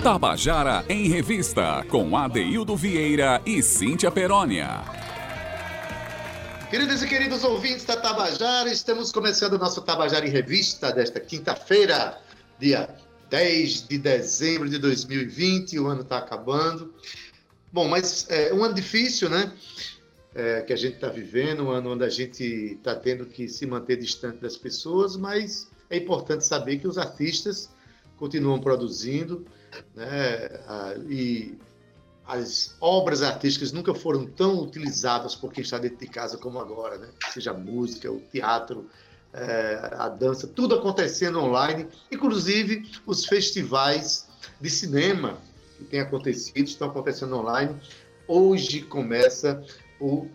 Tabajara em Revista, com Adeildo Vieira e Cíntia Perónia. Queridos e queridos ouvintes da Tabajara, estamos começando o nosso Tabajara em Revista desta quinta-feira, dia 10 de dezembro de 2020, o ano está acabando. Bom, mas é um ano difícil, né? É, que a gente está vivendo, um ano onde a gente está tendo que se manter distante das pessoas, mas é importante saber que os artistas continuam produzindo, né? E as obras artísticas nunca foram tão utilizadas por quem está dentro de casa como agora, né? Seja a música, o teatro, é, a dança, tudo acontecendo online, inclusive os festivais de cinema que têm acontecido, estão acontecendo online. Hoje começa o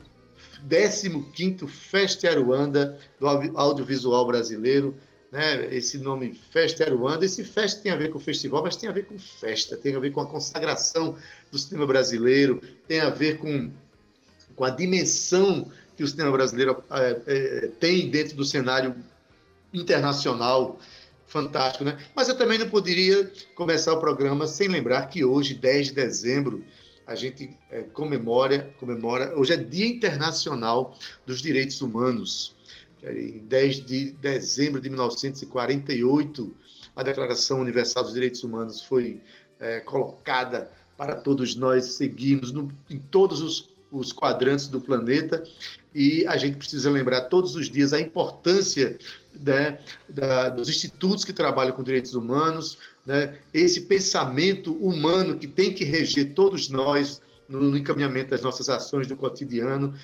15º Festa Aruanda do audiovisual brasileiro, né, esse nome Festa Aruanda. Esse festa tem a ver com festival, mas tem a ver com festa, tem a ver com a consagração do cinema brasileiro, tem a ver com, com a dimensão que o cinema brasileiro é, é, tem dentro do cenário internacional fantástico, né? Mas eu também não poderia começar o programa sem lembrar que hoje, 10 de dezembro, a gente é, comemora, comemora, hoje é Dia Internacional dos Direitos Humanos. Em 10 de dezembro de 1948, a Declaração Universal dos Direitos Humanos foi é, colocada para todos nós seguirmos no, em todos os, os quadrantes do planeta e a gente precisa lembrar todos os dias a importância né, da, dos institutos que trabalham com direitos humanos, né, esse pensamento humano que tem que reger todos nós no, encaminhamento das nossas ações do cotidiano,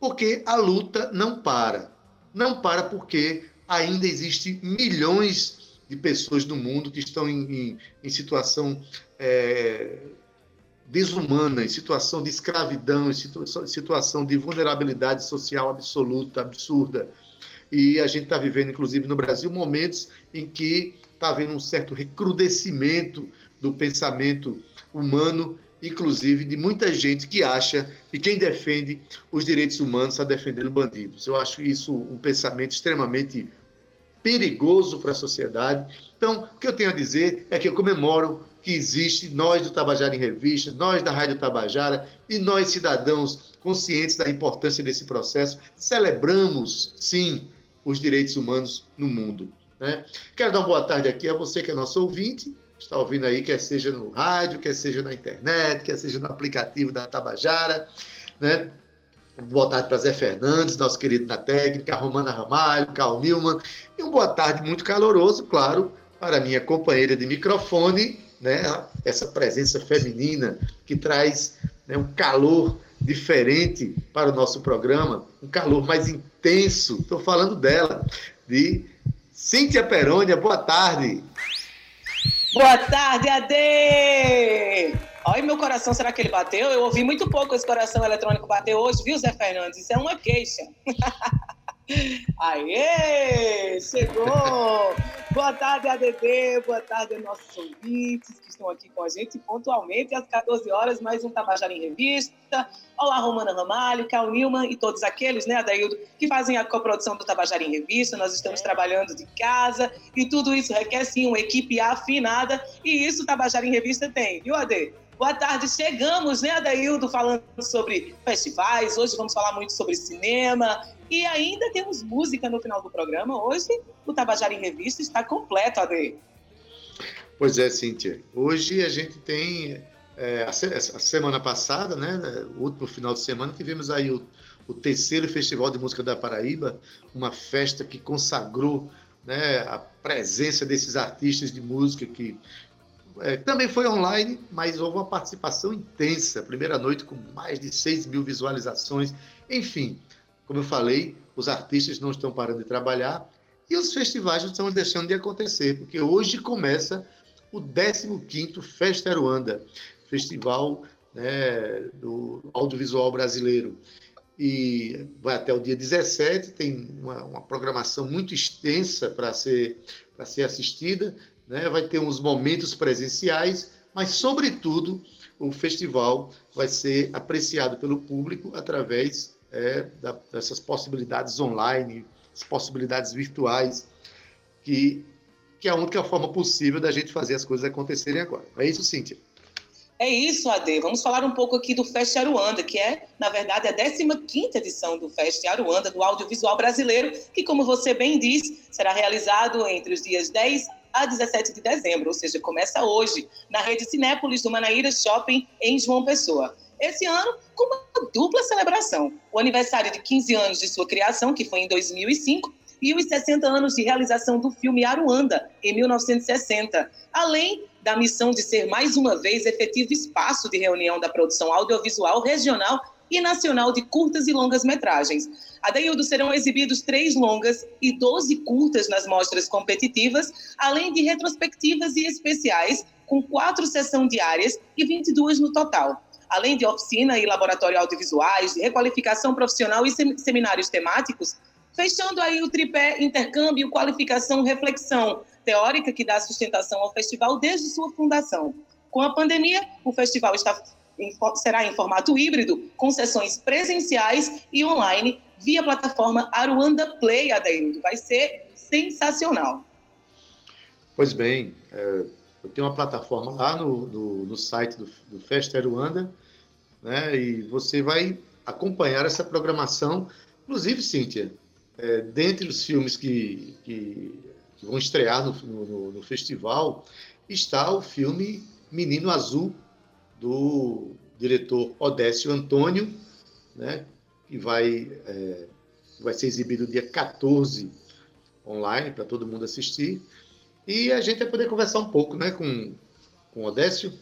porque a luta não para. Não para porque ainda existem milhões de pessoas no mundo que estão em, em, em situação é, desumana, em situação de escravidão, em situação de vulnerabilidade social absoluta, absurda. E a gente está vivendo, inclusive no Brasil, momentos em que está havendo um certo recrudescimento do pensamento humano inclusive de muita gente que acha que quem defende os direitos humanos está defendendo bandidos. Eu acho isso um pensamento extremamente perigoso para a sociedade. Então, o que eu tenho a dizer é que eu comemoro que existe nós do Tabajara em Revista, nós da Rádio Tabajara e nós cidadãos conscientes da importância desse processo, celebramos, sim, os direitos humanos no mundo. Né? Quero dar uma boa tarde aqui a você que é nosso ouvinte, está ouvindo aí, quer seja no rádio, quer seja na internet, quer seja no aplicativo da Tabajara, né? Boa tarde para Zé Fernandes, nosso querido na técnica, Romana Ramalho, Carl Nilman, e um boa tarde muito caloroso, claro, para minha companheira de microfone, né? Essa presença feminina que traz né, um calor diferente para o nosso programa, um calor mais intenso. Estou falando dela, de Cíntia Perônia. Boa tarde. Boa tarde, Ade! Olha, meu coração, será que ele bateu? Eu ouvi muito pouco esse coração eletrônico bater hoje, viu, Zé Fernandes? Isso é uma queixa. Aê! Chegou! Boa tarde, ADD, boa tarde aos nossos ouvintes que estão aqui com a gente pontualmente às 14 horas, mais um Tabajara em Revista. Olá, Romana Ramalho, Cal Nilman e todos aqueles, né, Adaildo, que fazem a coprodução do Tabajara em Revista. Nós estamos é. trabalhando de casa e tudo isso requer, sim, uma equipe afinada e isso o Tabajara em Revista tem, viu, Ade? Boa tarde, chegamos, né, Adaildo, falando sobre festivais. Hoje vamos falar muito sobre cinema, e ainda temos música no final do programa. Hoje o Tabajara em Revista está completo, Ade. Pois é, Cíntia. Hoje a gente tem. É, a, a, semana passada, né, o último final de semana, tivemos aí o, o terceiro Festival de Música da Paraíba, uma festa que consagrou né, a presença desses artistas de música que é, também foi online, mas houve uma participação intensa. Primeira noite com mais de 6 mil visualizações. Enfim, como eu falei, os artistas não estão parando de trabalhar e os festivais não estão deixando de acontecer, porque hoje começa o 15º Festa Aruanda, festival né, do audiovisual brasileiro. E vai até o dia 17, tem uma, uma programação muito extensa para ser, ser assistida, né? vai ter uns momentos presenciais, mas, sobretudo, o festival vai ser apreciado pelo público através é, da, dessas possibilidades online, possibilidades virtuais que, que é a única forma possível da gente fazer as coisas acontecerem agora. É isso, Cíntia? É isso, Ade. Vamos falar um pouco aqui do Fest Aruanda, que é, na verdade, a 15ª edição do Fest Aruanda, do audiovisual brasileiro, que, como você bem disse, será realizado entre os dias 10 a 17 de dezembro, ou seja, começa hoje, na rede Cinépolis do Manaíra Shopping, em João Pessoa. Esse ano, com uma dupla celebração. O aniversário de 15 anos de sua criação, que foi em 2005, e os 60 anos de realização do filme Aruanda, em 1960, além da missão de ser mais uma vez efetivo espaço de reunião da produção audiovisual regional e nacional de curtas e longas metragens. Adeildo serão exibidos três longas e 12 curtas nas mostras competitivas, além de retrospectivas e especiais, com quatro sessões diárias e 22 no total. Além de oficina e laboratório audiovisuais, requalificação profissional e seminários temáticos, fechando aí o tripé intercâmbio, qualificação, reflexão teórica que dá sustentação ao festival desde sua fundação. Com a pandemia, o festival está será em formato híbrido, com sessões presenciais e online via plataforma Aruanda Play, Adaildo. Vai ser sensacional. Pois bem, é, eu tenho uma plataforma lá no, no, no site do, do Festa Aruanda, né, e você vai acompanhar essa programação. Inclusive, Cíntia, é, dentre os filmes que, que, que vão estrear no, no, no, festival, está o filme Menino Azul, do diretor Odécio Antônio, né, que vai, é, vai ser exibido dia 14 online para todo mundo assistir. E a gente vai poder conversar um pouco né, com, com o Odécio.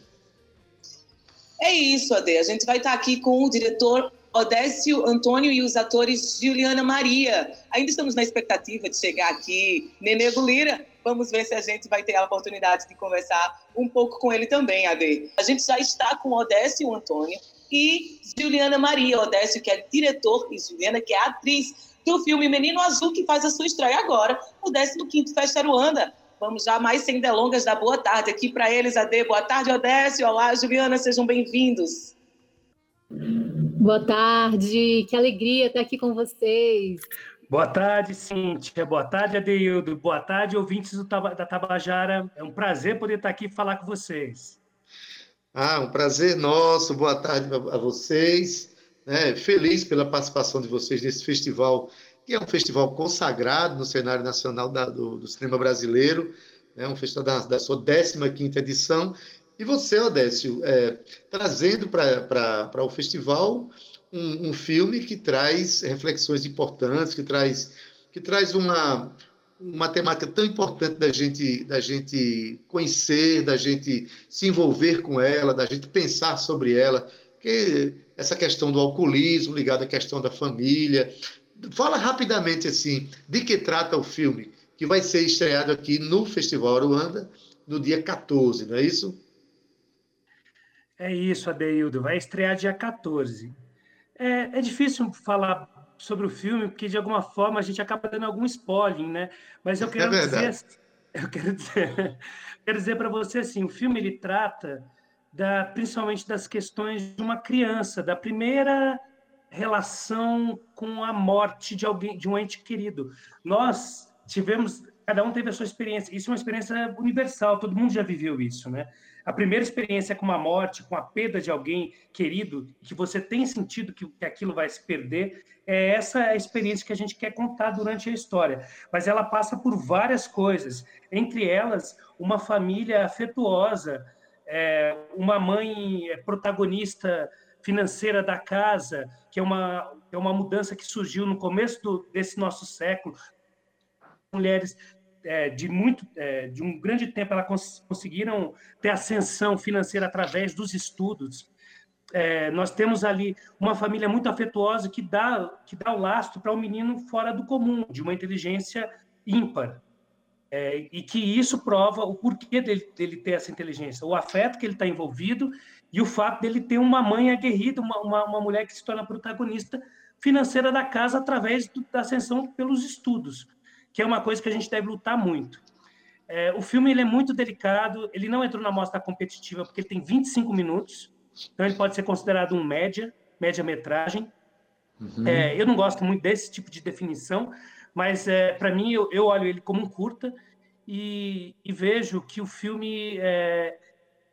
É isso, Ade. A gente vai estar aqui com o diretor Odécio Antônio e os atores Juliana Maria. Ainda estamos na expectativa de chegar aqui Nenego Lira. Vamos ver se a gente vai ter a oportunidade de conversar um pouco com ele também, Ade. A gente já está com Odécio Antônio e Juliana Maria. Odécio, que é diretor, e Juliana, que é atriz do filme Menino Azul, que faz a sua estreia agora, o 15º Festa Aruanda. Vamos já mais sem delongas dar boa tarde aqui para eles, Ade. Boa tarde, Odécio. Olá, Juliana, sejam bem-vindos. Boa tarde, que alegria estar aqui com vocês. Boa tarde, Cíntia. Boa tarde, Adeildo. Boa tarde, ouvintes do, da Tabajara. É um prazer poder estar aqui e falar com vocês. Ah, um prazer nosso. Boa tarde a vocês. É, feliz pela participação de vocês nesse festival, que é um festival consagrado no cenário nacional da, do, do, cinema brasileiro. É um festival da, da sua 15ª edição e você, Odécio, é, trazendo para o festival um, um, filme que traz reflexões importantes, que traz, que traz uma, uma temática tão importante da gente, da gente conhecer, da gente se envolver com ela, da gente pensar sobre ela, que essa questão do alcoolismo ligada à questão da família. Fala rapidamente assim, de que trata o filme que vai ser estreado aqui no Festival Aruanda no dia 14, não é isso? É isso, Adeildo. Vai estrear dia 14. É, é difícil falar sobre o filme, porque de alguma forma a gente acaba dando algum spoiler, né? Mas eu é quero é dizer, eu quero dizer, quero dizer para você assim, o filme ele trata da, principalmente das questões de uma criança, da primeira relação com a morte de alguém, de um ente querido. Nós tivemos, cada um teve a sua experiência. Isso é uma experiência universal, todo mundo já viveu isso, né? A primeira experiência com uma morte, com a perda de alguém querido, que você tem sentido que, que aquilo vai se perder, é essa a experiência que a gente quer contar durante a história. Mas ela passa por várias coisas, entre elas, uma família afetuosa, é, uma mãe é, protagonista financeira da casa, que é uma, é uma mudança que surgiu no começo do, desse nosso século. Mulheres é, de muito é, de um grande tempo elas cons conseguiram ter ascensão financeira através dos estudos. É, nós temos ali uma família muito afetuosa que dá que dá o lastro para um menino fora do comum de uma inteligência ímpar. É, e que isso prova o porquê dele, dele ter essa inteligência o afeto que ele está envolvido e o fato dele ter uma mãe aguerrida uma, uma, uma mulher que se torna protagonista financeira da casa através do, da ascensão pelos estudos que é uma coisa que a gente deve lutar muito. É, o filme ele é muito delicado, ele não entrou na mostra competitiva porque ele tem 25 minutos, então ele pode ser considerado um média, média-metragem. Uhum. É, eu não gosto muito desse tipo de definição, mas é, para mim eu, eu, olho ele como um curta, e, e vejo que o filme é,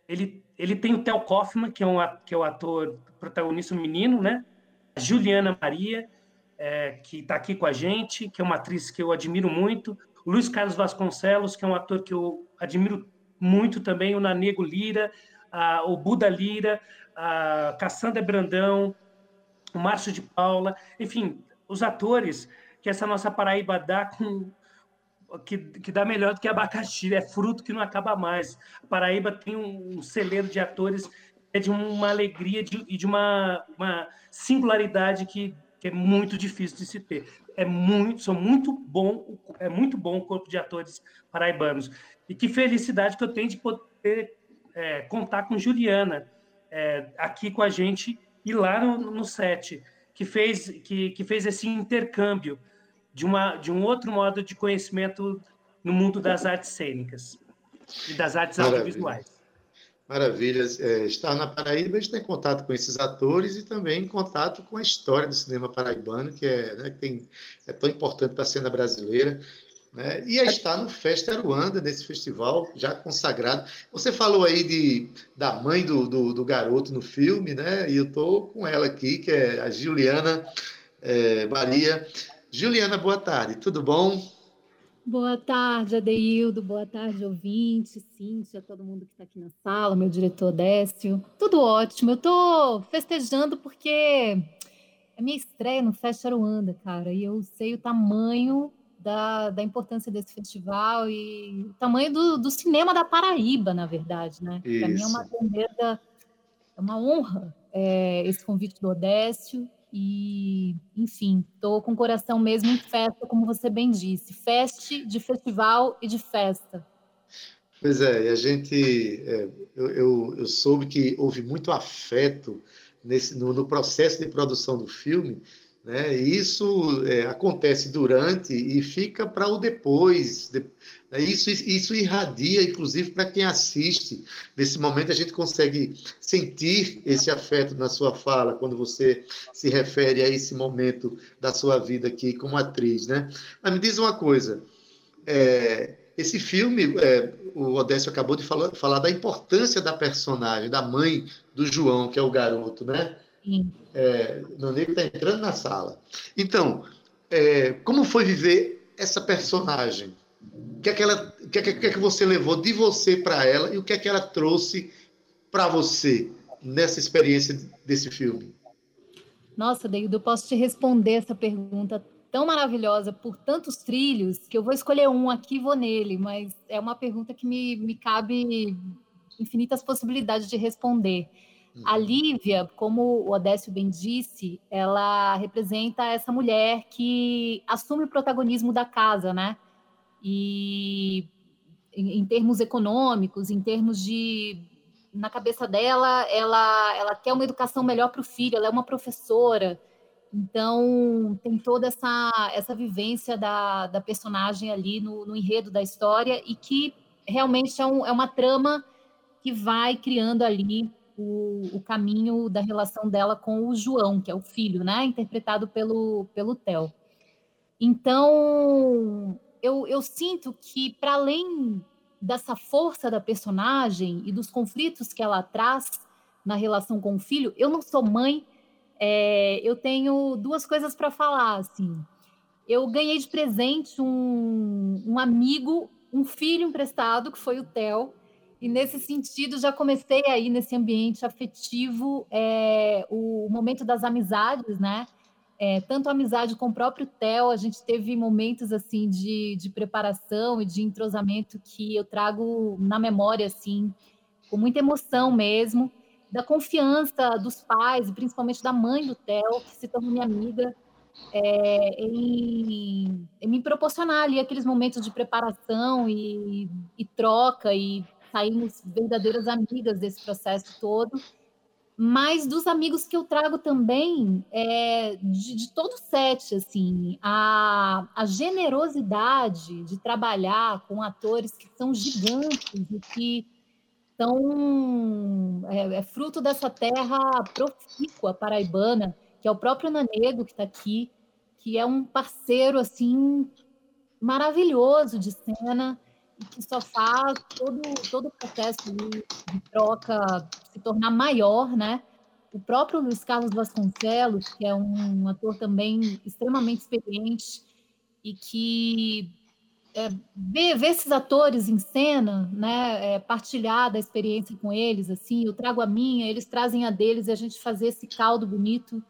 ele, ele tem o Theo Kaufman, que é, um, que é o ator protagonista menino, né? A Juliana Maria, é, que está aqui com a gente, que é uma atriz que eu admiro muito. O Luiz Carlos Vasconcelos, que é um ator que eu admiro muito também. O Nanego Lira, a, o Buda Lira, a Cassandra Brandão, o Márcio de Paula. Enfim, os atores que essa nossa Paraíba dá com que, que dá melhor do que abacaxi, é fruto que não acaba mais. Paraíba tem um, um celeiro de atores é de uma alegria e de, de, uma, uma singularidade que, que, é muito difícil de se ter. É muito, são muito bom, é muito bom o corpo de atores paraibanos. E que felicidade que eu tenho de poder é, contar com Juliana é, aqui com a gente e lá no, no set, que fez, que, que fez esse intercâmbio de, uma, de um outro modo de conhecimento no mundo das artes cênicas e das artes Maravilha. audiovisuais. Maravilhas. É, estar na Paraíba, a gente tem contato com esses atores e também contato com a história do cinema paraibano, que é, né, que tem, é tão importante para a cena brasileira. Né? E a estar no Festa Aruanda, nesse festival já consagrado. Você falou aí de, da mãe do, do, do garoto no filme, né? e eu estou com ela aqui, que é a Juliana é, Maria. Juliana, boa tarde, tudo bom? Boa tarde, Adeildo, boa tarde, ouvinte, Cíntia, todo mundo que está aqui na sala, meu diretor Décio. Tudo ótimo, eu estou festejando porque é minha estreia no Festa Aruanda, cara, e eu sei o tamanho da, da importância desse festival e o tamanho do, do cinema da Paraíba, na verdade, né? Para mim é uma grandeza, é uma honra é, esse convite do Odécio e, enfim, estou com o coração mesmo em festa, como você bem disse. Feste de festival e de festa. Pois é, e a gente, é, eu, eu, eu, soube que houve muito afeto nesse, no, no processo de produção do filme, né? Isso é, acontece durante e fica para o depois. De, né? isso, isso irradia, inclusive, para quem assiste. Nesse momento, a gente consegue sentir esse afeto na sua fala, quando você se refere a esse momento da sua vida aqui como atriz. Né? Mas me diz uma coisa. É, esse filme, é, o Odécio acabou de falar, falar da importância da personagem, da mãe do João, que é o garoto, né? É, Nanego está entrando na sala. Então, é, como foi viver essa personagem? O que é que, ela, o que, é que, que, é que você levou de você para ela e o que é que ela trouxe para você nessa experiência desse filme? Nossa, Deildo, eu posso te responder essa pergunta tão maravilhosa por tantos trilhos que eu vou escolher um aqui e vou nele, mas é uma pergunta que me, me cabe infinitas possibilidades de responder. A uhum. Lívia, como o Odécio bem disse, ela representa essa mulher que assume o protagonismo da casa, né? E em, em termos econômicos, em termos de na cabeça dela, ela, ela quer uma educação melhor para o filho, ela é uma professora, então tem toda essa, essa vivência da, da personagem ali no, no enredo da história e que realmente é, um, é uma trama que vai criando ali o, o, caminho da relação dela com o João, que é o filho, né? Interpretado pelo, pelo Theo. Então, eu, eu sinto que, para além dessa força da personagem e dos conflitos que ela traz na relação com o filho, eu não sou mãe, é, eu tenho duas coisas para falar, assim. Eu ganhei de presente um, um amigo, um filho emprestado, que foi o Theo, e nesse sentido, já comecei aí nesse ambiente afetivo é, o momento das amizades, né? É, tanto amizade com o próprio Theo, a gente teve momentos assim de, de preparação e de entrosamento que eu trago na memória assim, com muita emoção mesmo, da confiança dos pais, principalmente da mãe do Theo, que se tornou minha amiga, é, em, em, me proporcionar ali aqueles momentos de preparação e, e troca e saímos verdadeiras amigas desse processo todo, mas dos amigos que eu trago também, é, de, de todo o set, assim, a, a generosidade de trabalhar com atores que são gigantes e que são é, é fruto dessa terra profícua paraibana, que é o próprio Nanego que está aqui, que é um parceiro assim maravilhoso de cena que só faz todo, todo o processo de, de troca se tornar maior, né? O próprio Luiz Carlos Vasconcelos, que é um ator também extremamente experiente e que é, ver, ver, esses atores em cena, né, é, partilhar da experiência com eles, assim, eu trago a minha, eles trazem a deles e a gente fazer esse caldo bonito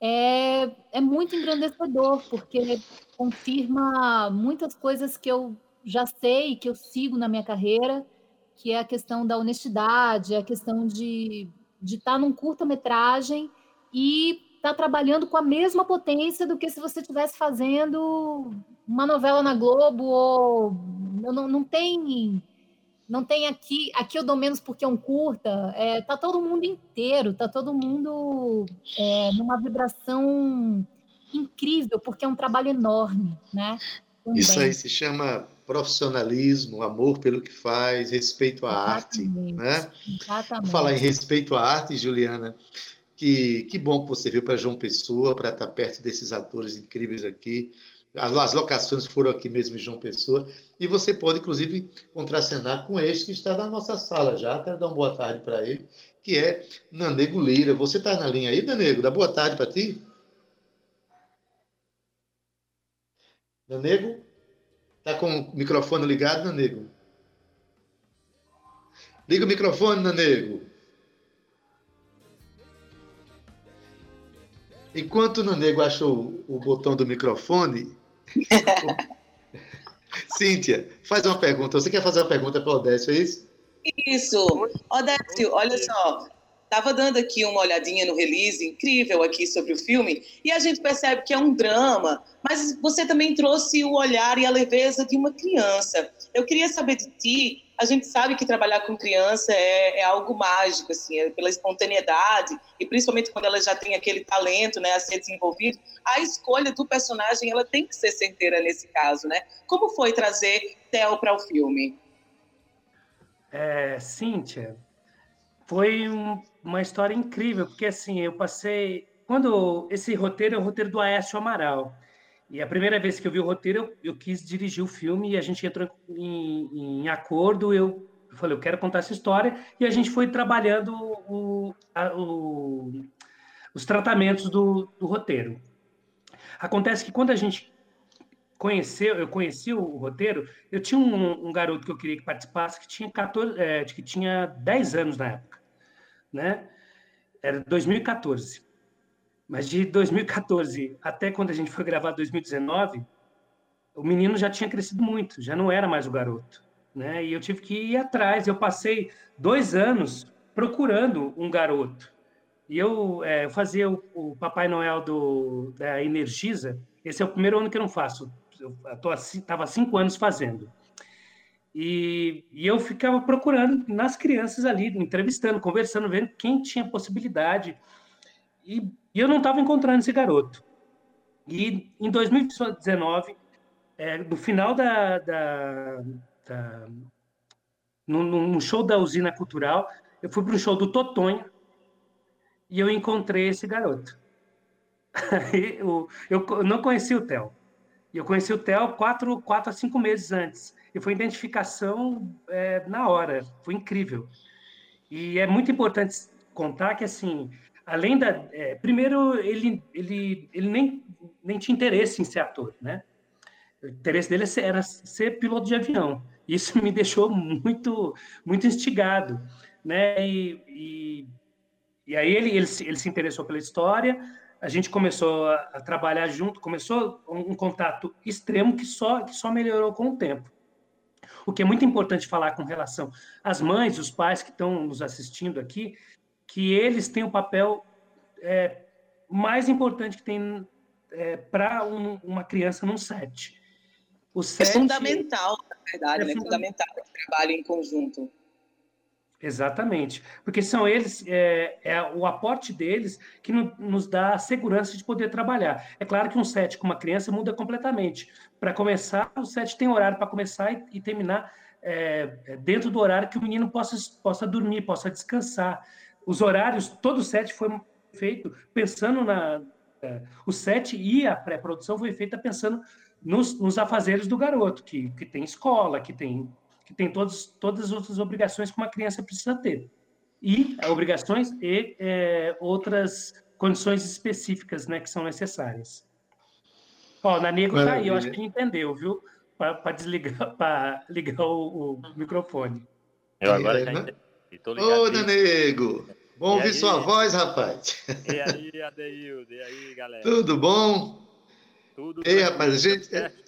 é, é muito engrandecedor, porque confirma muitas coisas que eu já sei, que eu sigo na minha carreira, que é a questão da honestidade, a questão de de estar tá num curta-metragem e estar tá trabalhando com a mesma potência do que se você estivesse fazendo uma novela na Globo ou não, não tem não tem aqui aqui eu dou menos porque é um curta é, tá todo mundo inteiro tá todo mundo é, numa vibração incrível porque é um trabalho enorme né Também. isso aí se chama profissionalismo amor pelo que faz respeito à Exatamente. arte né Exatamente. falar em respeito à arte Juliana que, que bom que você veio para João Pessoa para estar perto desses atores incríveis aqui as locações foram aqui mesmo em João Pessoa. E você pode, inclusive, contracenar com este que está na nossa sala já. Quero dar uma boa tarde para ele, que é Nanego Lira. Você está na linha aí, Nanego? Dá boa tarde para ti. Nanego? Está com o microfone ligado, Nanego? Liga o microfone, Nanego. Enquanto o Nanego achou o botão do microfone, Cíntia, faz uma pergunta. Você quer fazer uma pergunta para o Odécio, é isso? Isso. Odécio, olha só. Estava dando aqui uma olhadinha no release incrível aqui sobre o filme e a gente percebe que é um drama, mas você também trouxe o olhar e a leveza de uma criança. Eu queria saber de ti a gente sabe que trabalhar com criança é, é, algo mágico, assim, é pela espontaneidade e principalmente quando ela já tem aquele talento, né, a ser desenvolvido, a escolha do personagem ela tem que ser certeira nesse caso, né? Como foi trazer Theo para o filme? É, Cíntia, foi um, uma história incrível porque assim eu passei quando esse roteiro é o roteiro do Aécio Amaral. E a primeira vez que eu vi o roteiro, eu, eu quis dirigir o filme e a gente entrou em, em acordo. Eu, falei, eu quero contar essa história. E a gente foi trabalhando o, a, o, os tratamentos do, do, roteiro. Acontece que quando a gente conheceu, eu conheci o, roteiro, eu tinha um, um, garoto que eu queria que participasse que tinha 14, é, que tinha 10 anos na época, né? Era 2014. Mas de 2014 até quando a gente foi gravar 2019, o menino já tinha crescido muito, já não era mais o garoto. Né? E eu tive que ir atrás. Eu passei dois anos procurando um garoto. E eu, é, eu fazia o, o, Papai Noel do, da Energisa. Esse é o primeiro ano que eu não faço. Eu estava cinco anos fazendo. E, e, eu ficava procurando nas crianças ali, entrevistando, conversando, vendo quem tinha possibilidade. E e eu não estava encontrando esse garoto. E em 2019, é, no final da, da, da no, no, show da usina cultural, eu fui para um show do Totonho e eu encontrei esse garoto. eu, eu não conheci o Theo. Eu conheci o Theo quatro, quatro a cinco meses antes. E foi identificação é, na hora. Foi incrível. E é muito importante contar que, assim, além da. É, primeiro, ele, ele, ele nem, nem tinha interesse em ser ator, né? O interesse dele era ser piloto de avião. Isso me deixou muito, muito instigado, né? E, e, e aí ele, ele, ele se interessou pela história, a gente começou a, trabalhar junto, começou um, contato extremo que só, que só melhorou com o tempo. O que é muito importante falar com relação às mães, os pais que estão nos assistindo aqui, que eles têm o papel é, mais importante que tem é, para um, uma criança num set. O set é fundamental, na verdade, é, né? fundamental o trabalho em conjunto. Exatamente, porque são eles, é, é o aporte deles que no, nos dá a segurança de poder trabalhar. É claro que um set com uma criança muda completamente. Para começar, o set tem horário para começar e, e terminar é, dentro do horário que o menino possa, possa dormir, possa descansar os horários, todo o set foi feito pensando na. É, o set e a pré-produção foi feita pensando nos, nos afazeres do garoto, que, que tem escola, que tem, que tem todos, todas as outras obrigações que uma criança precisa ter. E obrigações e é, outras condições específicas né, que são necessárias. Ó, o Nanego está aí, eu acho que entendeu, viu? Para desligar, para ligar o, o, microfone. Eu agora é, já entendi. Ô, Nanego! Bom ouvir sua voz, rapaz. E aí, Adeildo? E aí, galera? Tudo bom? Tudo Ei, rapaz, a gente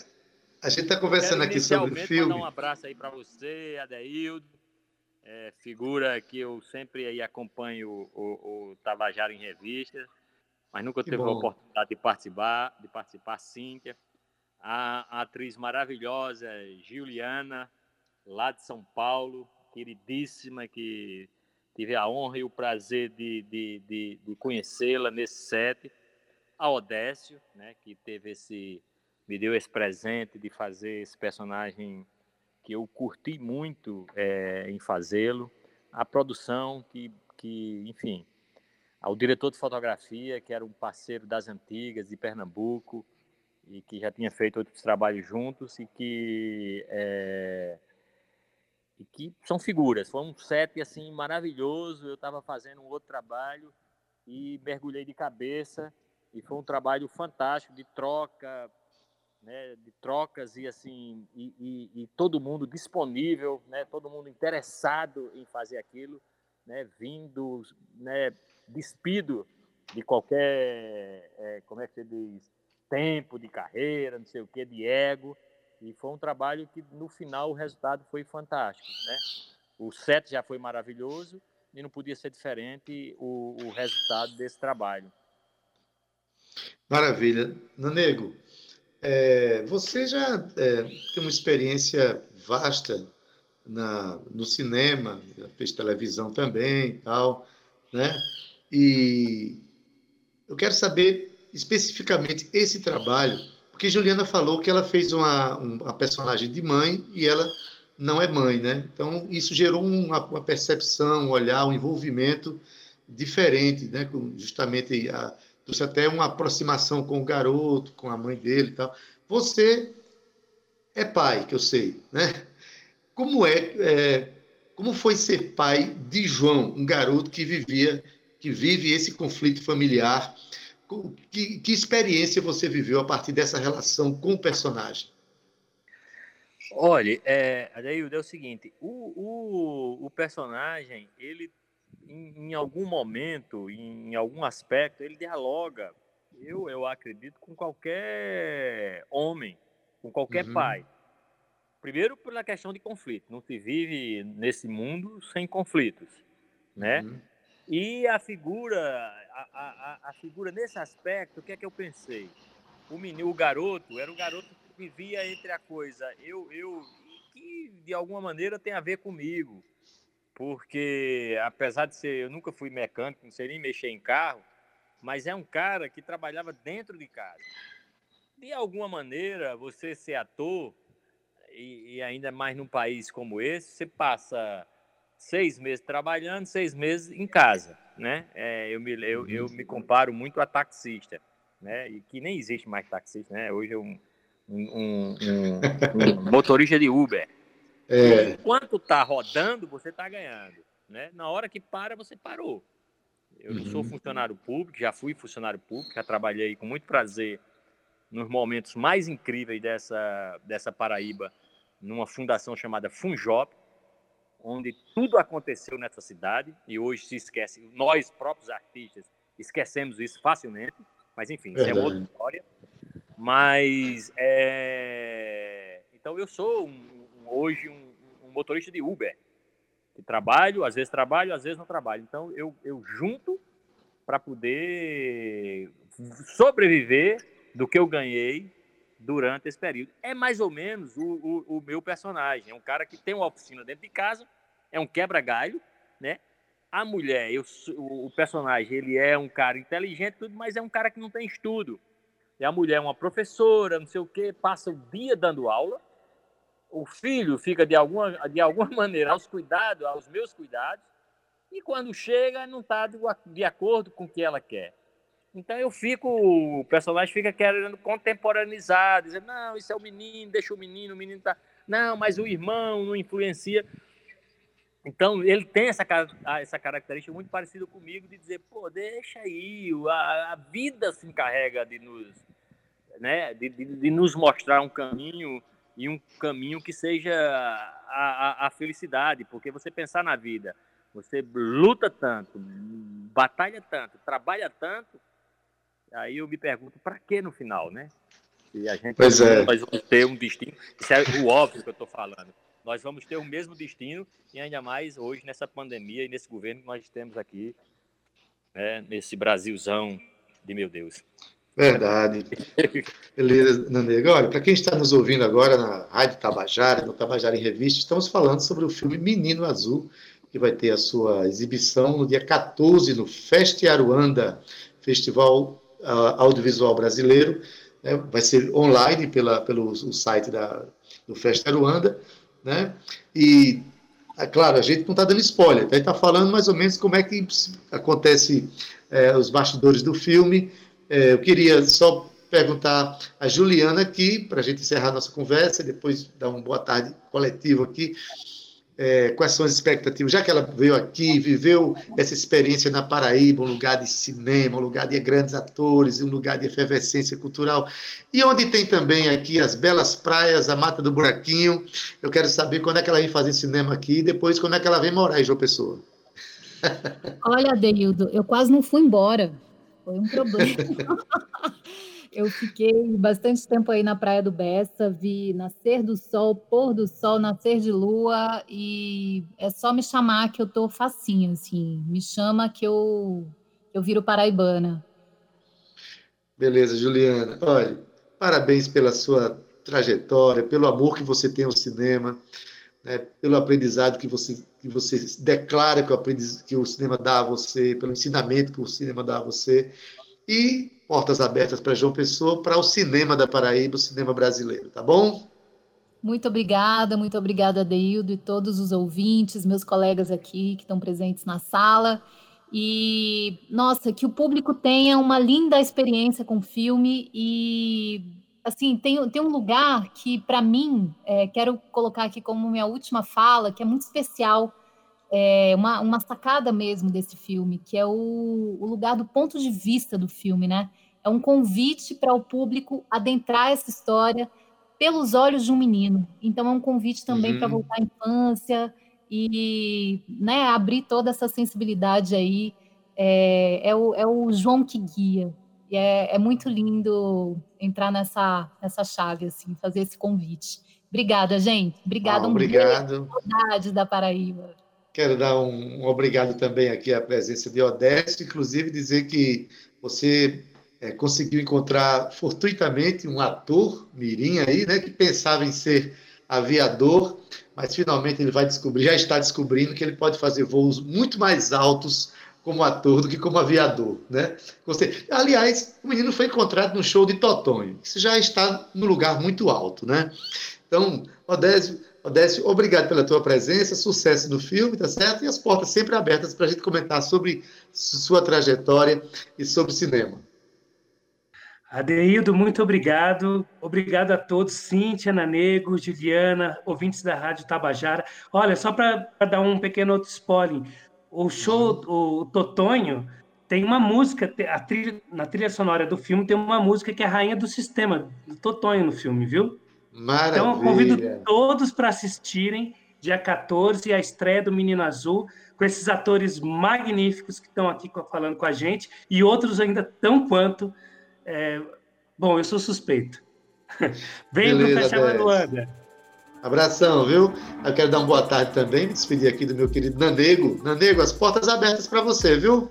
a gente está conversando aqui sobre o filme. Mandar um abraço aí para você, Adeildo, é, figura que eu sempre aí acompanho o, o, o Tabajara em revista, mas nunca que teve bom. a oportunidade de participar, de participar, Cíntia, a, a atriz maravilhosa Juliana, lá de São Paulo, queridíssima, que tive a honra e o prazer de, de, de, de conhecê-la nesse set a Odécio, né, que teve esse me deu esse presente de fazer esse personagem que eu curti muito é, em fazê-lo, a produção que, que, enfim, ao diretor de fotografia que era um parceiro das antigas de Pernambuco e que já tinha feito outros trabalhos juntos e que é, e que são figuras. Foi um set assim maravilhoso. Eu estava fazendo um outro trabalho e mergulhei de cabeça e foi um trabalho fantástico de troca, né, de trocas e assim e, e, e, todo mundo disponível, né, todo mundo interessado em fazer aquilo, né, vindo, né, despido de qualquer, é, como é que se diz, tempo de carreira, não sei o que, de ego. E foi um trabalho que no final o resultado foi fantástico, né? O set já foi maravilhoso e não podia ser diferente o, o resultado desse trabalho. Maravilha. Nanego, é, você já é, tem uma experiência vasta na, no cinema, fez televisão também e tal, né? E eu quero saber especificamente esse trabalho, porque Juliana falou que ela fez uma, uma personagem de mãe e ela não é mãe, né? Então isso gerou uma, uma percepção, um olhar, um envolvimento diferente, né? Justamente a, trouxe até uma aproximação com o garoto, com a mãe dele e tal. Você é pai, que eu sei, né? Como é, é como foi ser pai de João, um garoto que vivia, que vive esse conflito familiar? Que, que experiência você viveu a partir dessa relação com o personagem? Olha, é, Adaildo, é o seguinte, o, o, o personagem, ele em, em, algum momento, em, algum aspecto, ele dialoga, eu, eu acredito, com qualquer homem, com qualquer uhum. pai. Primeiro, pela questão de conflito. Não se vive nesse mundo sem conflitos, né? Uhum. E a figura, a, a, a, figura nesse aspecto, o que é que eu pensei? O menino, o garoto, era um garoto que vivia entre a coisa eu, eu, que de alguma maneira tem a ver comigo porque apesar de ser, eu nunca fui mecânico, não sei nem mexer em carro, mas é um cara que trabalhava dentro de casa. De alguma maneira, você ser ator, e, e ainda mais num país como esse, você passa seis meses trabalhando, seis meses em casa, né? É, eu, me, eu, eu me comparo muito a taxista, né? E que nem existe mais taxista, né? Hoje é um, um, um, um motorista de Uber. É. Enquanto está rodando, você está ganhando. Né? Na hora que para, você parou. Eu uhum. sou funcionário público, já fui funcionário público, já trabalhei com muito prazer nos momentos mais incríveis dessa, dessa Paraíba, numa fundação chamada Funjop, onde tudo aconteceu nessa cidade e hoje se esquece, nós próprios artistas esquecemos isso facilmente, mas enfim, isso é outra história. Mas, é... então eu sou um hoje um, um motorista de Uber, que trabalho, às vezes trabalho, às vezes não trabalho. Então eu, eu junto para poder sobreviver do que eu ganhei durante esse período. É mais ou menos o, o, o meu personagem. É um cara que tem uma oficina dentro de casa, é um quebra-galho, né? A mulher, eu, o personagem, ele é um cara inteligente, tudo, mas é um cara que não tem estudo. E a mulher é uma professora, não sei o quê, passa o dia dando aula, o filho fica de alguma, de alguma maneira aos cuidados, aos meus cuidados, e quando chega não está de, de, acordo com o que ela quer. Então eu fico, o personagem fica querendo contemporaneizar, dizer, não, isso é o menino, deixa o menino, o menino tá. Não, mas o irmão não influencia. Então, ele tem essa, essa característica muito parecida comigo de dizer, pô, deixa aí, a, a vida se encarrega de nos, né, de, de, de, nos mostrar um caminho e um caminho que seja a, a, a felicidade, porque você pensar na vida, você luta tanto, batalha tanto, trabalha tanto, aí eu me pergunto, para que no final, né? E a gente pois é. nós vamos ter um destino, isso é o óbvio que eu estou falando nós vamos ter o mesmo destino e ainda mais hoje nessa pandemia e nesse governo que nós temos aqui, né, nesse Brasilzão de meu Deus. Verdade. Beleza, Nanega. Olha, para quem está nos ouvindo agora na Rádio Tabajara, no Tabajara em Revista, estamos falando sobre o filme Menino Azul, que vai ter a sua exibição no dia 14 no Feste Aruanda, Festival uh, Audiovisual Brasileiro. Né? Vai ser online pela, pelo site da, do Feste Aruanda né? E, é claro, a gente não está dando spoiler, a gente está falando mais ou menos como é que acontece é, os bastidores do filme. É, eu queria só perguntar a Juliana aqui, para a gente encerrar a nossa conversa, depois dar uma boa tarde coletivo aqui é, quais são as expectativas, já que ela veio aqui, viveu essa experiência na Paraíba, um lugar de cinema, um lugar de grandes atores, um lugar de efervescência cultural, e onde tem também aqui as belas praias, a Mata do Buraquinho. Eu quero saber quando é que ela vem fazer cinema aqui e depois quando é que ela vem morar em João Pessoa. Olha, Deildo, eu quase não fui embora. Foi um problema. Eu fiquei bastante tempo aí na Praia do Bessa, vi nascer do sol, pôr do sol, nascer de lua, e é só me chamar que eu tô facinho, assim. Me chama que eu, eu viro paraibana. Beleza, Juliana. Olha, parabéns pela sua trajetória, pelo amor que você tem ao cinema, né, pelo aprendizado que você, que você declara que o, aprendiz, que o cinema dá a você, pelo ensinamento que o cinema dá a você. E portas abertas para João Pessoa, para o cinema da Paraíba, o cinema brasileiro, tá bom? Muito obrigada, muito obrigada, Deildo, e todos os ouvintes, meus colegas aqui que estão presentes na sala. E, nossa, que o público tenha uma linda experiência com o filme e, assim, tem, tem um lugar que, para mim, é, quero colocar aqui como minha última fala, que é muito especial, é, uma, uma sacada mesmo desse filme, que é o, o lugar do ponto de vista do filme, né? É um convite para o público adentrar essa história pelos olhos de um menino. Então é um convite também uhum. para voltar à infância e né, abrir toda essa sensibilidade aí. É, é, o, é o João que guia. E é, é muito lindo entrar nessa, nessa chave, assim, fazer esse convite. Obrigada, gente. Obrigada. Ah, obrigado. Um saudades da Paraíba. Quero dar um, um, obrigado também aqui à presença de Odete, inclusive dizer que você é, conseguiu encontrar fortuitamente um ator mirim aí, né, que pensava em ser aviador, mas finalmente ele vai descobrir, já está descobrindo que ele pode fazer voos muito mais altos como ator do que como aviador, né? Aliás, o menino foi encontrado no show de Totonho, isso já está no lugar muito alto, né? Então, Odésio, Odécio, obrigado pela tua presença, sucesso no filme, tá certo? E as portas sempre abertas para a gente comentar sobre sua trajetória e sobre cinema. Adeildo, muito obrigado. Obrigado a todos, Cíntia, Nanego, Juliana, ouvintes da Rádio Tabajara. Olha, só para dar um pequeno outro spoiler, o show, uhum. o Totonho, tem uma música, a trilha, na trilha sonora do filme tem uma música que é a Rainha do Sistema, do Totonho no filme, viu? Maravilha. Então, eu convido todos para assistirem, dia 14, a estreia do Menino Azul, com esses atores magníficos que estão aqui falando com a gente, e outros ainda tão quanto. É... Bom, eu sou suspeito. Vem do Fechar Luanda. Abração, viu? Eu quero dar uma boa tarde também, me despedir aqui do meu querido Nanego. Nanego, as portas abertas para você, viu?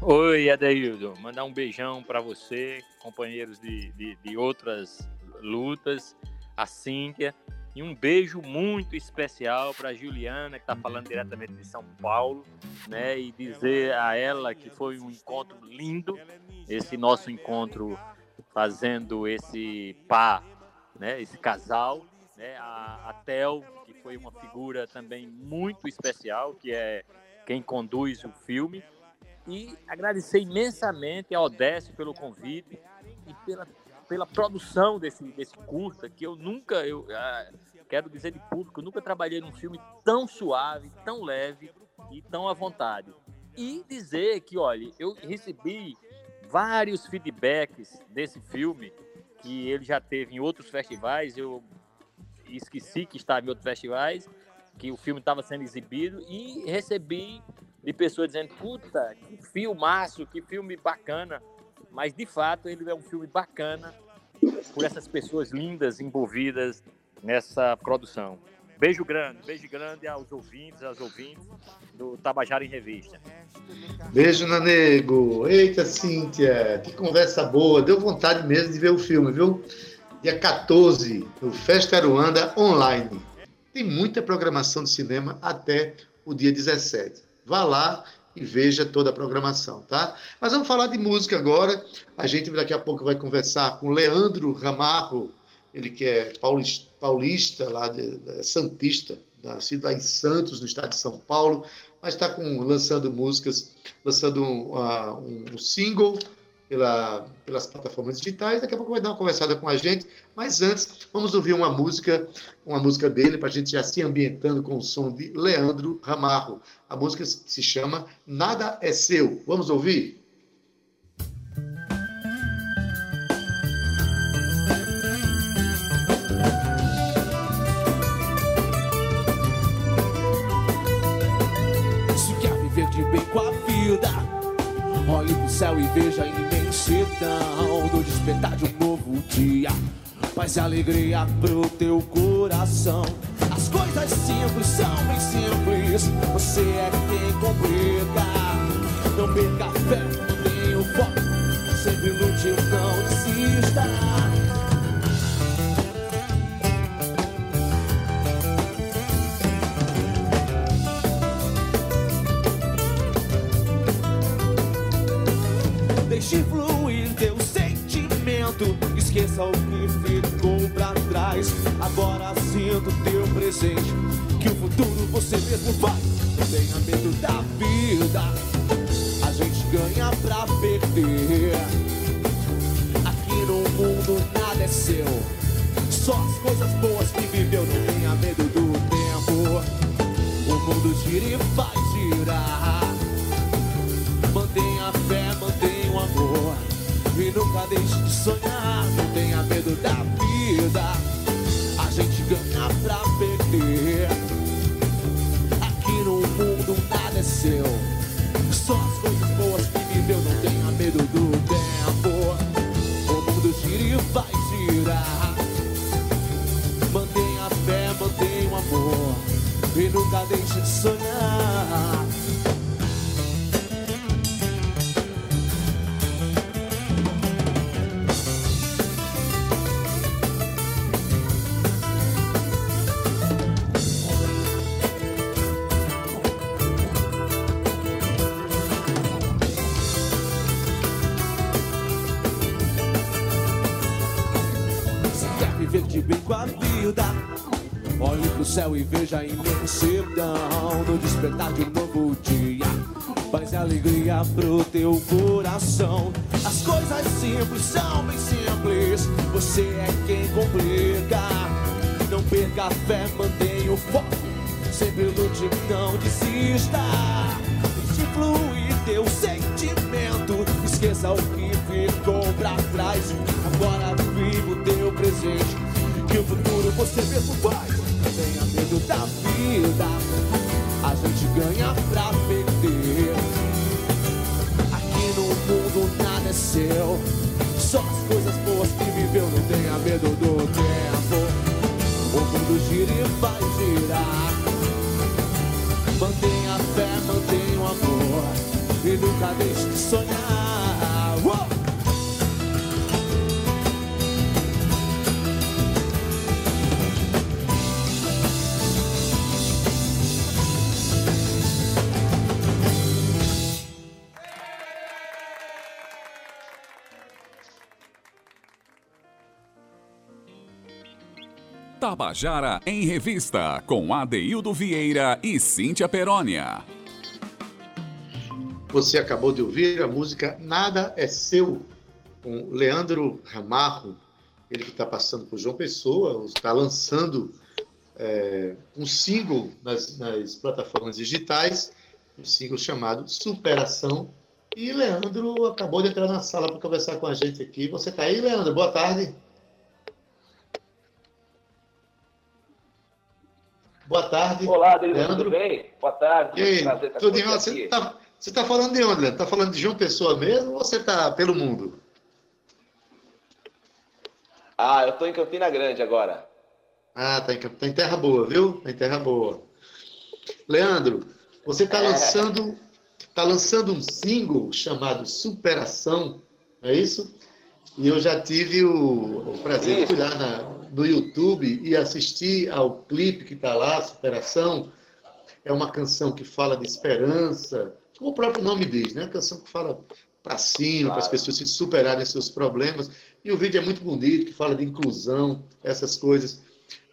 Oi, Adeildo. Mandar um beijão para você, companheiros de, de, de outras lutas, a Cíntia. E um beijo muito especial para Juliana, que está falando diretamente de São Paulo, né? E dizer a ela que foi um encontro lindo, esse nosso encontro fazendo esse par, né? Esse casal, né? A, a Tel, que foi uma figura também muito especial, que é quem conduz o filme, E agradecer imensamente a Odécio pelo convite e pela, pela produção desse, desse curta, que eu nunca, eu ah, quero dizer de público, nunca trabalhei num filme tão suave, tão leve e tão à vontade. E dizer que, olha, eu recebi vários feedbacks desse filme que ele já teve em outros festivais. Eu esqueci que estava em outros festivais, que o filme estava sendo exibido e recebi de pessoas dizendo: "Puta, que filmaço, que filme bacana". Mas de fato, ele é um filme bacana por essas pessoas lindas envolvidas nessa produção. Beijo grande, beijo grande aos ouvintes, aos ouvintes do Tabajara em Revista. Beijo, Nanego. Eita, Cíntia, que conversa boa. Deu vontade mesmo de ver o filme, viu? Dia 14, no Festa Aruanda Online. Tem muita programação de cinema até o dia 17. Vá lá e veja toda a programação, tá? Mas vamos falar de música agora. A gente daqui a pouco vai conversar com Leandro Ramarro, ele que é paulista, paulista lá de, de Santista, nascido lá em Santos, no estado de São Paulo, mas está lançando músicas, lançando um, uh, um, single pela, pelas plataformas digitais. Daqui a pouco vai dar uma conversada com a gente. Mas antes, vamos ouvir uma música, uma música dele, para a gente já se ambientando com o som de Leandro Ramarro. A música se chama Nada é Seu. Vamos ouvir? Olhe pro céu e veja a imensidão do despertar de um novo dia. Paz e alegria pro teu coração. As coisas simples são bem simples. Você é quem complica. Não perca fé, mantenha o foco. Sempre lute, não desista. Esqueça o que ficou pra trás. Agora sinta o teu presente. Que o futuro você mesmo faz. Não tenha medo da vida. A gente ganha pra perder. Veja a imensidão no despertar de um novo dia. Paz e alegria pro teu coração. As coisas simples são bem simples. Você é quem complica. Não perca a fé, mantenha o foco. Sempre lute, não desista. Deixe fluir teu sentimento. Esqueça o que ficou pra trás. Agora viva o teu presente. Que o futuro você mesmo faz tenha medo da vida. A gente ganha pra perder. Aqui no mundo nada é seu. Só as coisas boas que viveu. Não tenha medo do tempo. O mundo gira e vai girar. Mantenha a fé, mantenha o amor. E nunca deixe de sonhar. Tabajara em Revista, com Adeildo Vieira e Cíntia Perónia. Você acabou de ouvir a música Nada é Seu, com Leandro Ramarro, ele que está passando por João Pessoa, está lançando é, um single nas, nas, plataformas digitais, um single chamado Superação. E Leandro acabou de entrar na sala para conversar com a gente aqui. Você está aí, Leandro? Boa tarde. Boa tarde. Olá, Leandro. Tudo bem? Boa tarde. E aí, tudo bem? Você está tá falando de onde, Leandro? Está falando de João Pessoa mesmo ou você está pelo mundo? Ah, eu estou em Campina Grande agora. Ah, tá em, tá em terra boa, viu? Tá em terra boa. Leandro, você está é. lançando, tá lançando um single chamado Superação, é isso? E eu já tive o, o prazer isso. de olhar na, no YouTube e assistir ao clipe que está lá, Superação. É uma canção que fala de esperança, como o próprio nome diz, né? Uma canção que fala para cima, claro. para as pessoas se superarem seus problemas. E o vídeo é muito bonito, que fala de inclusão, essas coisas.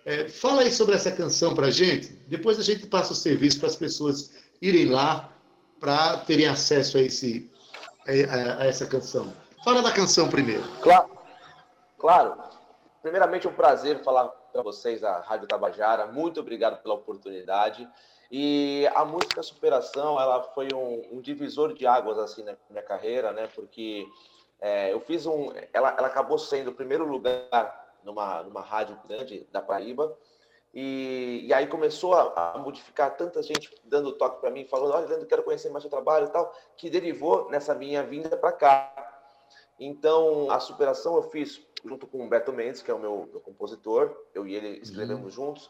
É, fala aí sobre essa canção para a gente. Depois a gente passa o serviço para as pessoas irem lá para terem acesso a, esse, a, a, essa canção. Fala da canção primeiro. Claro. Claro. Primeiramente, é um prazer falar para vocês da Rádio Tabajara. Muito obrigado pela oportunidade. E a música Superação, ela foi um, um divisor de águas assim na minha carreira, né? Porque é, eu fiz um. Ela, ela acabou sendo o primeiro lugar numa, numa rádio grande da Paraíba. E, e aí começou a, a, modificar tanta gente dando toque para mim, falando: Olha, Leandro, quero conhecer mais seu trabalho e tal, que derivou nessa minha vinda para cá. Então, a superação eu fiz junto com o Beto Mendes, que é o meu, meu compositor, eu e ele escrevemos uhum. juntos.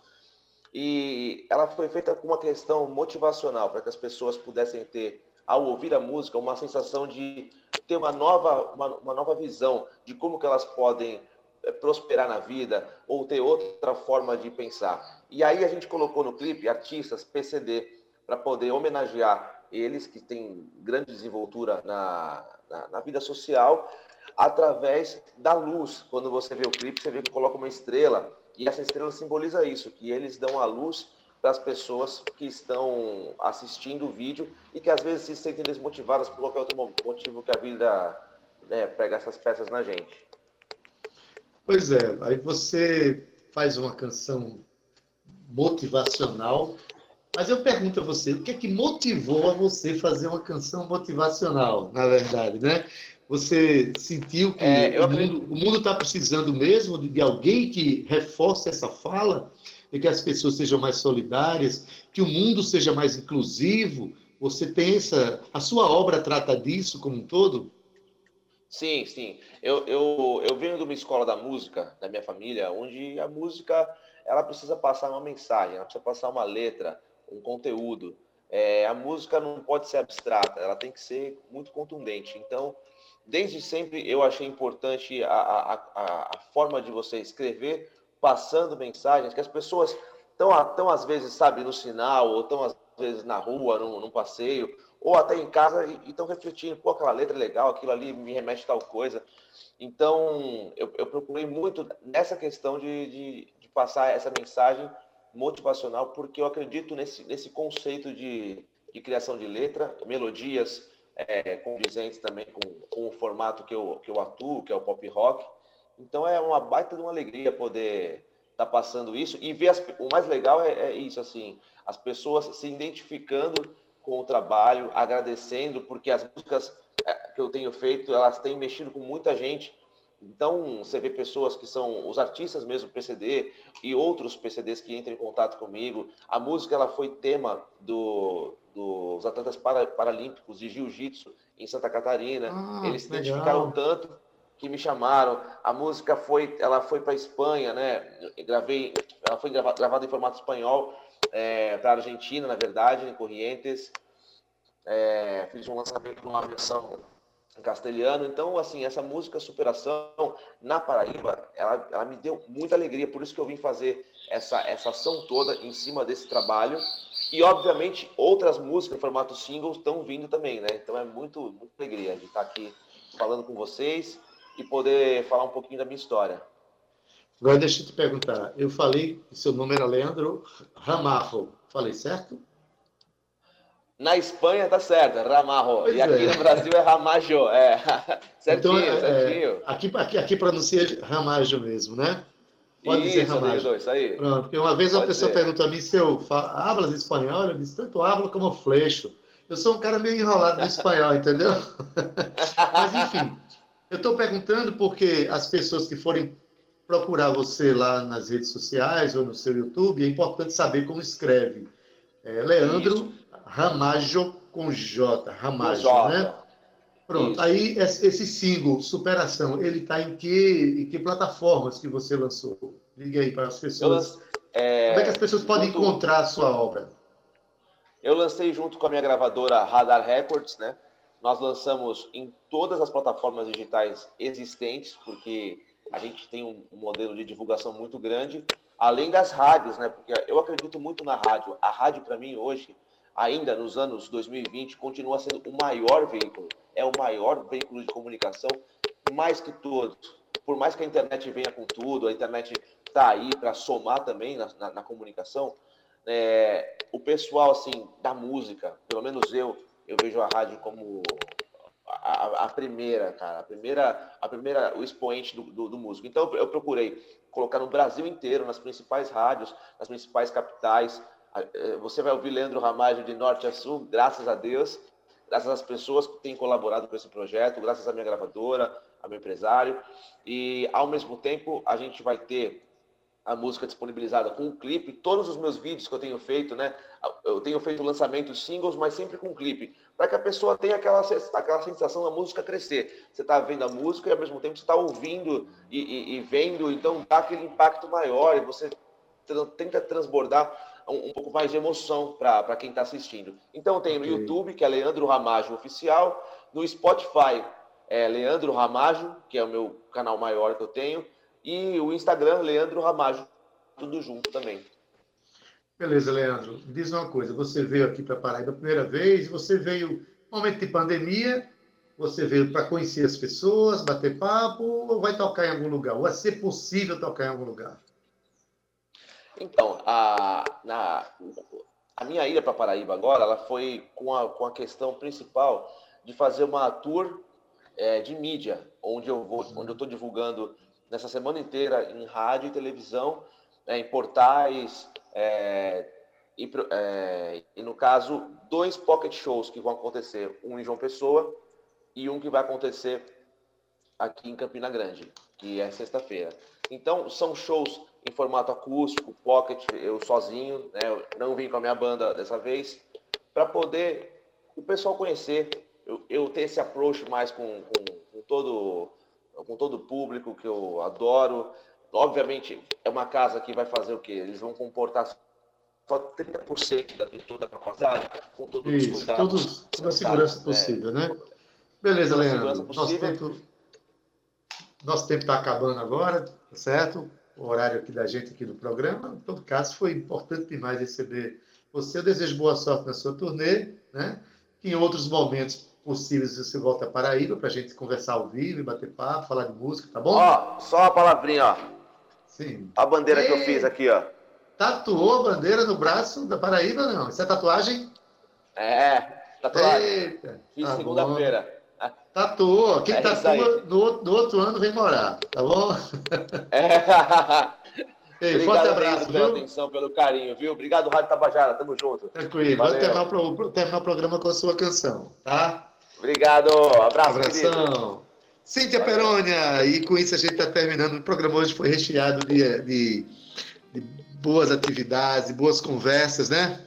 E ela foi feita com uma questão motivacional, para que as pessoas pudessem ter ao ouvir a música, uma sensação de ter uma nova, uma, uma nova visão de como que elas podem eh, prosperar na vida ou ter outra forma de pensar. E aí a gente colocou no clipe artistas PCD para poder homenagear eles que têm grande desenvoltura na, na, na, vida social através da luz. Quando você vê o clipe, você vê que coloca uma estrela e essa estrela simboliza isso, que eles dão a luz para as pessoas que estão assistindo o vídeo e que às vezes se sentem desmotivadas por qualquer outro motivo que a vida né, pega essas peças na gente. Pois é, aí você faz uma canção motivacional, mas eu pergunto a você, o que é que motivou a você fazer uma canção motivacional, na verdade, né? Você sentiu que é, o mundo está precisando mesmo de, de alguém que reforce essa fala? de que as pessoas sejam mais solidárias, que o mundo seja mais inclusivo. Você pensa, a sua obra trata disso como um todo? Sim, sim. Eu, eu, eu venho de uma escola da música, da minha família, onde a música ela precisa passar uma mensagem, ela precisa passar uma letra, um conteúdo. É, a música não pode ser abstrata, ela tem que ser muito contundente. Então, desde sempre eu achei importante a, a, a, a forma de você escrever passando mensagens que as pessoas estão, estão às vezes, sabe, no sinal, ou estão às vezes na rua, num, num passeio, ou até em casa e estão refletindo, pô, aquela letra é legal, aquilo ali me remete a tal coisa. Então, eu, eu procurei muito nessa questão de, de, de, passar essa mensagem motivacional, porque eu acredito nesse, nesse conceito de, de criação de letra, melodias é, condizentes também com, com o formato que eu, que eu atuo, que é o pop rock, então é uma baita de uma alegria poder estar tá passando isso e ver as, o mais legal é, é, isso assim, as pessoas se identificando com o trabalho, agradecendo porque as músicas é, que eu tenho feito elas têm mexido com muita gente. Então você vê pessoas que são os artistas mesmo PCD e outros PCDs que entram em contato comigo. A música ela foi tema do, dos atletas para, paralímpicos de jiu-jitsu em Santa Catarina. Ah, Eles se identificaram tanto que me chamaram. A música foi, ela foi para Espanha, né? Eu gravei, ela foi gravada em formato espanhol é, para a Argentina, na verdade, em Corrientes. É, fiz um lançamento numa versão em castelhano. Então, assim, essa música Superação na Paraíba, ela, ela me deu muita alegria. Por isso que eu vim fazer essa, essa ação toda em cima desse trabalho. E, obviamente, outras músicas em formato single estão vindo também, né? Então, é muito, muita alegria de estar aqui falando com vocês e poder falar um pouquinho da minha história. Agora deixa eu te perguntar. Eu falei que seu nome era Leandro Ramarro. Falei certo? Na Espanha tá certo, é Ramarro. Pois e aqui é. no Brasil é Ramajo. É. certinho, Então, é, certinho. aqui, aqui, aqui pronuncia Ramajo mesmo, né? Pode dizer Isso, Ramajo. Adeildo, isso aí. Pronto, porque uma vez uma Pode pessoa ser. perguntou a mim se eu fa- hablas espanhol, eu disse tanto hablo como fleixo. Eu sou um cara meio enrolado no espanhol, entendeu? Mas enfim, eu estou perguntando porque as pessoas que forem procurar você lá nas redes sociais ou no seu YouTube, é importante saber como escreve. É Leandro Ramajo com J, Ramajo, Jota. né? Pronto. Isso. Aí esse single Superação, ele está em que, em que plataformas que você lançou? Liga aí para as pessoas. lan- é, Como é que as pessoas podem junto- encontrar a sua obra? Eu lancei junto com a minha gravadora Radar Records, né? Nós lançamos em todas as plataformas digitais existentes, porque a gente tem um modelo de divulgação muito grande, além das rádios, né? Porque eu acredito muito na rádio. A rádio, para mim, hoje, ainda nos anos 2020, continua sendo o maior veículo. É o maior veículo de comunicação, mais que todos. Por mais que a internet venha com tudo, a internet está aí para somar também na, na- na comunicação, é, o pessoal assim da música, pelo menos eu, eu vejo a rádio como a, a- primeira, cara, a primeira, a primeira, o expoente do, do, do músico. Então eu procurei colocar no Brasil inteiro, nas principais rádios, nas principais capitais. Eh, Você vai ouvir Leandro Ramalho de norte a sul, graças a Deus, graças às pessoas que têm colaborado com esse projeto, graças à minha gravadora, ao meu empresário. E ao mesmo tempo a gente vai ter a música disponibilizada com um clipe, todos os meus vídeos que eu tenho feito, né? Eu tenho feito lançamentos singles, mas sempre com clipe, para que a pessoa tenha aquela, aquela sensação da música crescer. Você está vendo a música e ao mesmo tempo você está ouvindo e, e- e vendo, então dá aquele impacto maior e você tenta transbordar um, um pouco mais de emoção para quem está assistindo. Então tem no Ok. YouTube, que é Leandro Ramajo Oficial, no Spotify é Leandro Ramajo, que é o meu canal maior que eu tenho, e o Instagram, Leandro Ramajo, tudo junto também. Beleza, Leandro. Diz uma coisa. Você veio aqui para Paraíba a primeira vez, você veio no momento de pandemia, você veio para conhecer as pessoas, bater papo, ou vai tocar em algum lugar? Ou vai ser possível tocar em algum lugar? Então, a, na, a minha ida para Paraíba agora, ela foi com a, com a questão principal de fazer uma tour é, de mídia, onde eu vou, onde eu estou divulgando nessa semana inteira em rádio e televisão, é, em portais, é, e, é, e no caso, dois pocket shows que vão acontecer, um em João Pessoa e um que vai acontecer aqui em Campina Grande, que é sexta-feira. Então, são shows em formato acústico, pocket, eu sozinho, né? Eu não vim com a minha banda dessa vez, para poder o pessoal conhecer, eu, eu ter esse approach mais com, com, com todo com todo o público que eu adoro. Obviamente, é uma casa que vai fazer o quê? Eles vão comportar só 30% da- de toda a capacidade, com todos os Isso, todos, toda a segurança né? possível, né? Beleza, Toda a Leandro. Nosso tempo nosso tempo está acabando agora, tá certo? O horário aqui da gente aqui do programa. Em todo caso, foi importante demais receber você. Eu desejo boa sorte na sua turnê, né? Que em outros momentos possíveis você volta a Paraíba para a gente conversar ao vivo, e bater papo, falar de música, tá bom? Ó, só uma palavrinha, ó. Sim. A bandeira que eu fiz aqui, ó. Tatuou a bandeira no braço da Paraíba, não? Isso é tatuagem? É, tatuagem. Eita! Fiz tá bom. segunda-feira. Tatuou. Quem É tatua no, outro- no outro ano vem morar, tá bom? É. Ei, forte Obrigado, abraço, Denis, pela viu? atenção, pelo carinho, viu? Obrigado, Rádio Tabajara. Tamo junto. Tranquilo. Valeu. Vamos terminar o, programa com a sua canção, tá? Obrigado. Abraço, querido. Abração. Cíntia Valeu. Perônia, e com isso a gente está terminando. O programa hoje foi recheado de, de- de boas atividades, de boas conversas, né?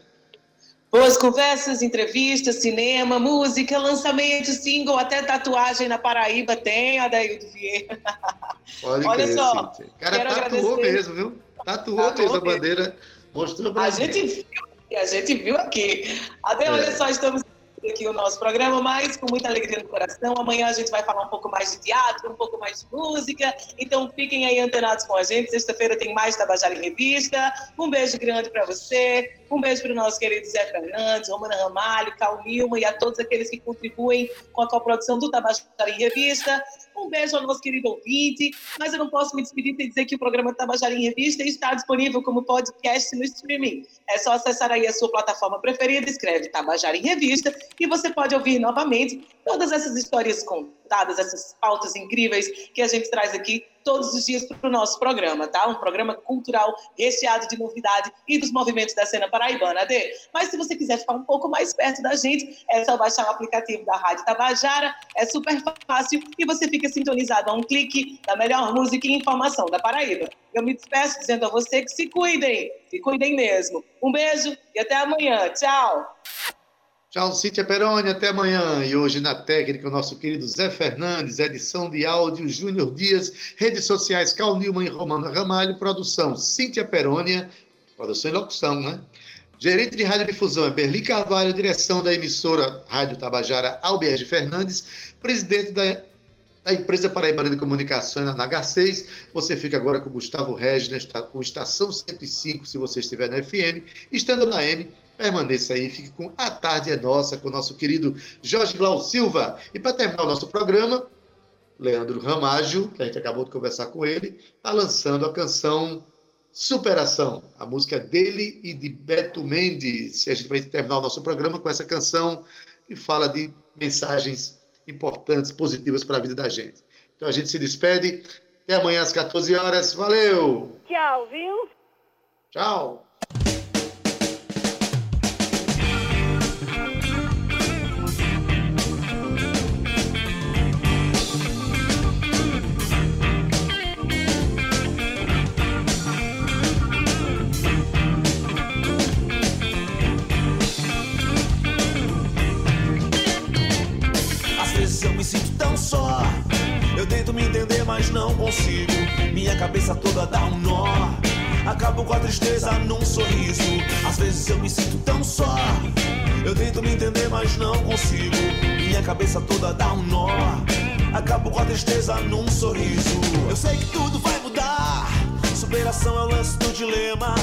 Boas conversas, entrevistas, cinema, música, lançamento, single, até tatuagem na Paraíba tem, Adaildo Vieira. Pode Olha crer, só, Cíntia. O cara quero tatuou agradecer. mesmo, viu? Tatuou, Tatuou mesmo a bandeira, mostrou pra A gente viu, a gente viu aqui. Até É. olha só, estamos aqui o nosso programa, mas com muita alegria no coração. Amanhã a gente vai falar um pouco mais de teatro, um pouco mais de música. Então fiquem aí antenados com a gente. Sexta-feira tem mais Tabajara em Revista. Um beijo grande para você. Um beijo para o nosso querido Zé Fernandes, Romana Ramalho, Cal Nilma e a todos aqueles que contribuem com a coprodução do Tabajara em Revista. Um beijo ao nosso querido ouvinte, mas eu não posso me despedir sem dizer que o programa Tabajara em Revista está disponível como podcast no streaming. É só acessar aí a sua plataforma preferida, escreve Tabajara em Revista e você pode ouvir novamente todas essas histórias contadas, essas pautas incríveis que a gente traz aqui todos os dias para o nosso programa, tá? Um programa cultural recheado de novidade e dos movimentos da cena paraibana, Adê. Mas se você quiser ficar um pouco mais perto da gente, é só baixar o aplicativo da Rádio Tabajara, é super fácil e você fica sintonizado a um clique da melhor música e informação da Paraíba. Eu me despeço dizendo a você que se cuidem, se cuidem mesmo. Um beijo e até amanhã. Tchau! Tchau, Cíntia Peroni, até amanhã. E hoje na técnica, o nosso querido Zé Fernandes, edição de áudio Júnior Dias, redes sociais Cal Nilman e Romana Ramalho, produção Cíntia Perônia, produção e locução, né? Gerente de Radiodifusão é Berli Carvalho, direção da emissora Rádio Tabajara Alberge Fernandes, presidente da, da empresa Paraibana de Comunicações na H6. Você fica agora com Gustavo Regis, com Estação 105, se você estiver na FM, estando na M Permaneça aí, fique com A Tarde é Nossa, com o nosso querido Jorge Glau Silva. E para terminar o nosso programa, Leandro Ramágio, que a gente acabou de conversar com ele, está lançando a canção Superação, a música dele e de Beto Mendes. E a gente vai terminar o nosso programa com essa canção que fala de mensagens importantes, positivas para a vida da gente. Então a gente se despede. Até amanhã às 14 horas. Valeu! Tchau, viu? Tchau! Cabeça toda dá um nó. Acabo com a tristeza num sorriso. Às vezes eu me sinto tão só. Eu tento me entender, mas não consigo. Minha cabeça toda dá um nó. Acabo com a tristeza num sorriso. Eu sei que tudo vai mudar. Superação é o lance do dilema.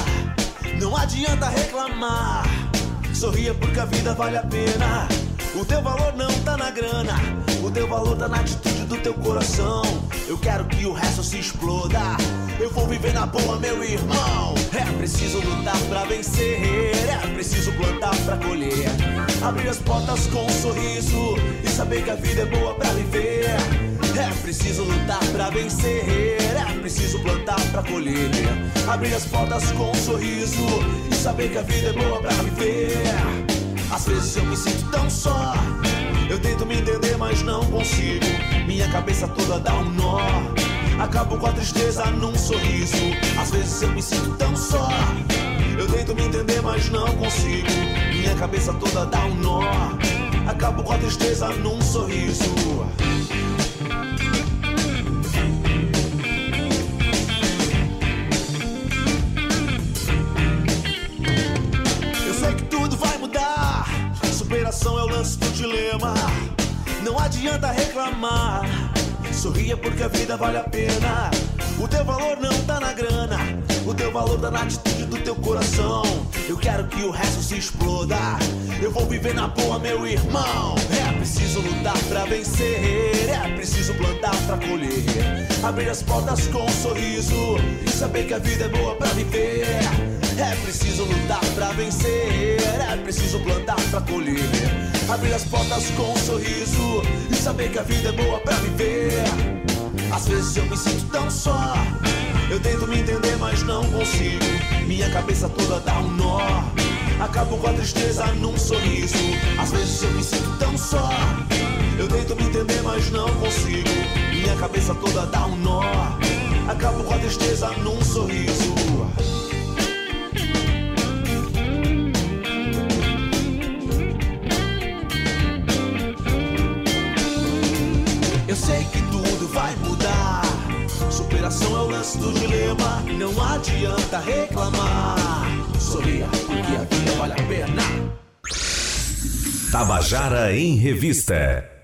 Não adianta reclamar. Sorria porque a vida vale a pena. O teu valor não tá na grana, o teu valor tá na atitude do teu coração. Eu quero que o resto se exploda. Eu vou viver na boa, meu irmão. É preciso lutar pra vencer, é preciso plantar pra colher. Abrir as portas com um sorriso e saber que a vida é boa pra viver. É preciso lutar pra vencer, é preciso plantar pra colher. Abrir as portas com um sorriso e saber que a vida é boa pra viver. Às vezes eu me sinto tão só. Eu tento me entender, mas não consigo. Minha cabeça toda dá um nó. Acabo com a tristeza num sorriso. Às vezes eu me sinto tão só. Eu tento me entender, mas não consigo. Minha cabeça toda dá um nó. Acabo com a tristeza num sorriso. É o lance do dilema. Não adianta reclamar. Sorria porque a vida vale a pena. O teu valor não tá na grana, o teu valor tá na atitude do teu coração. Eu quero que o resto se exploda. Eu vou viver na boa, meu irmão. É preciso lutar pra vencer, é preciso plantar pra colher. Abrir as portas com um sorriso e saber que a vida é boa pra viver. É preciso lutar pra vencer, é preciso plantar pra colher. Abrir as portas com um sorriso e saber que a vida é boa pra viver. Às vezes eu me sinto tão só. Eu tento me entender, mas não consigo. Minha cabeça toda dá um nó. Acabo com a tristeza num sorriso. Às vezes eu me sinto tão só. Eu tento me entender, mas não consigo. Minha cabeça toda dá um nó. Acabo com a tristeza num sorriso. Sei que tudo vai mudar. Superação é o lance do dilema. Não adianta reclamar. Sorria, porque a vida vale a pena. Tabajara em Revista.